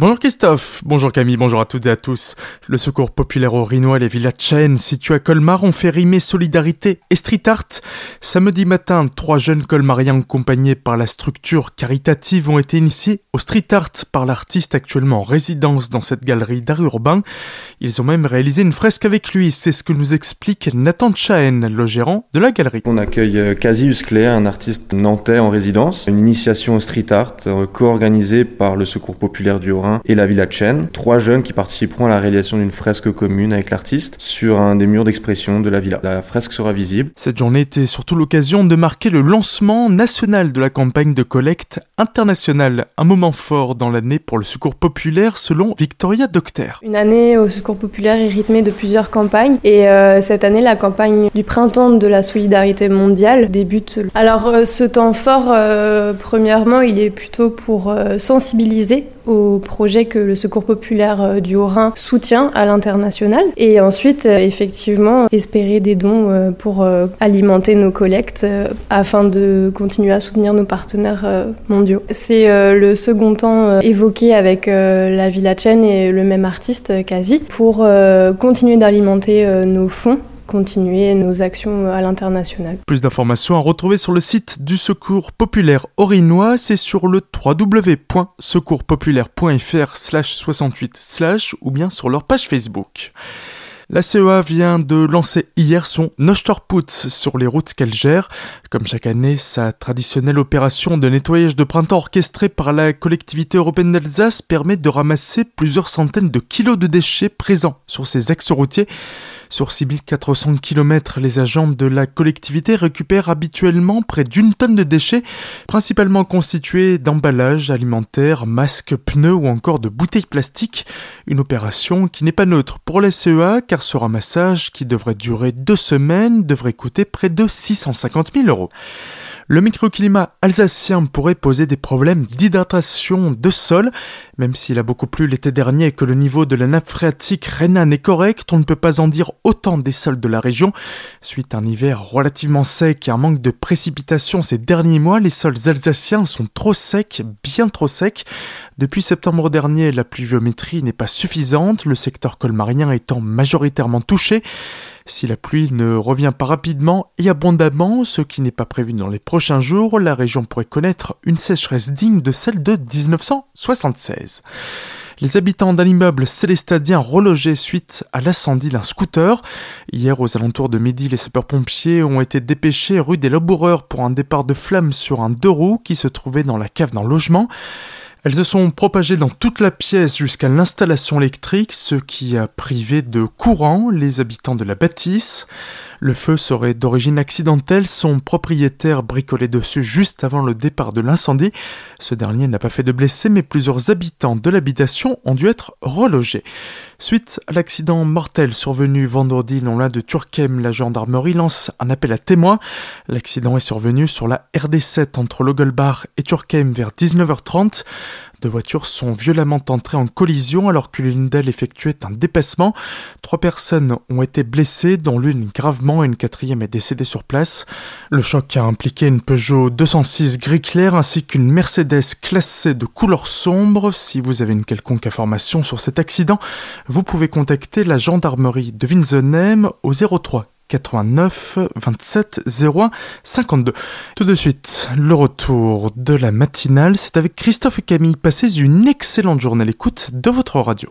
Bonjour Christophe, bonjour Camille, bonjour à toutes et à tous. Le secours populaire au Rhinois et les villas Chaîne situés à Colmar ont fait rimer solidarité et street art. Samedi matin, trois jeunes colmariens accompagnés par la structure caritative ont été initiés au street art par l'artiste actuellement en résidence dans cette galerie d'art urbain. Ils ont même réalisé une fresque avec lui, c'est ce que nous explique Nathan Chaen, le gérant de la galerie. On accueille Casius Clé, un artiste nantais en résidence, une initiation au street art euh, co-organisée par le secours populaire du Et la Villa Chen. Trois jeunes qui participeront à la réalisation d'une fresque commune avec l'artiste sur un des murs d'expression de la villa. La fresque sera visible. Cette journée était surtout l'occasion de marquer le lancement national de la campagne de collecte internationale. Un moment fort dans l'année pour le secours populaire selon Victoria Docter. Une année au secours populaire est rythmée de plusieurs campagnes et euh, cette année la campagne du printemps de la solidarité mondiale débute. Alors euh, ce temps fort, euh, premièrement, il est plutôt pour sensibiliser au projet que le Secours populaire euh, du Haut-Rhin soutient à l'international. Et ensuite, euh, effectivement, espérer des dons euh, pour alimenter nos collectes afin de continuer à soutenir nos partenaires mondiaux. C'est le second temps évoqué avec la Villa Chen et le même artiste, quasi, pour continuer d'alimenter nos fonds continuer nos actions à l'international. Plus d'informations à retrouver sur le site du Secours Populaire Orinois, c'est sur le www.secourspopulaire.fr slash 68 slash ou bien sur leur page Facebook. La CEA vient de lancer hier son Nochterputz sur les routes qu'elle gère. Comme chaque année, sa traditionnelle opération de nettoyage de printemps orchestrée par la collectivité européenne d'Alsace permet de ramasser plusieurs centaines de kilos de déchets présents sur ses axes routiers. Sur 6400 km, les agents de la collectivité récupèrent habituellement près d'une tonne de déchets, principalement constitués d'emballages alimentaires, masques, pneus ou encore de bouteilles plastiques. Une opération qui n'est pas neutre pour la CEA car ce ramassage, qui devrait durer deux semaines, devrait coûter près de 650 000 euros. Le microclimat alsacien pourrait poser des problèmes d'hydratation de sol, même s'il a beaucoup plu l'été dernier et que le niveau de la nappe phréatique rhénane est correct, on ne peut pas en dire autant des sols de la région. Suite à un hiver relativement sec et un manque de précipitations ces derniers mois, les sols alsaciens sont trop secs, bien trop secs. Depuis septembre dernier, la pluviométrie n'est pas suffisante, le secteur colmarien étant majoritairement touché. Si la pluie ne revient pas rapidement et abondamment, ce qui n'est pas prévu dans les prochains jours, la région pourrait connaître une sécheresse digne de celle de 1976. Les habitants d'un immeuble célestadien relogé suite à l'incendie d'un scooter. Hier, aux alentours de midi, les sapeurs-pompiers ont été dépêchés rue des Laboureurs pour un départ de flammes sur un deux roues qui se trouvait dans la cave d'un logement. Elles se sont propagées dans toute la pièce jusqu'à l'installation électrique, ce qui a privé de courant les habitants de la bâtisse. Le feu serait d'origine accidentelle, son propriétaire bricolait dessus juste avant le départ de l'incendie. Ce dernier n'a pas fait de blessés, mais plusieurs habitants de l'habitation ont dû être relogés. Suite à l'accident mortel survenu vendredi non loin de Turquem, la gendarmerie lance un appel à témoins. L'accident est survenu sur la RD7 entre Logelbach et Turquem vers 19h30. Deux voitures sont violemment entrées en collision alors que l'une d'elles effectuait un dépassement. Trois personnes ont été blessées, dont l'une gravement et une quatrième est décédée sur place. Le choc a impliqué une Peugeot 206 gris clair ainsi qu'une Mercedes classée de couleur sombre. Si vous avez une quelconque information sur cet accident, vous pouvez contacter la gendarmerie de Winsenheim au 03 89 27 01 52. Tout de suite, le retour de la matinale, c'est avec Christophe et Camille. Passez une excellente journée à l'écoute de votre radio.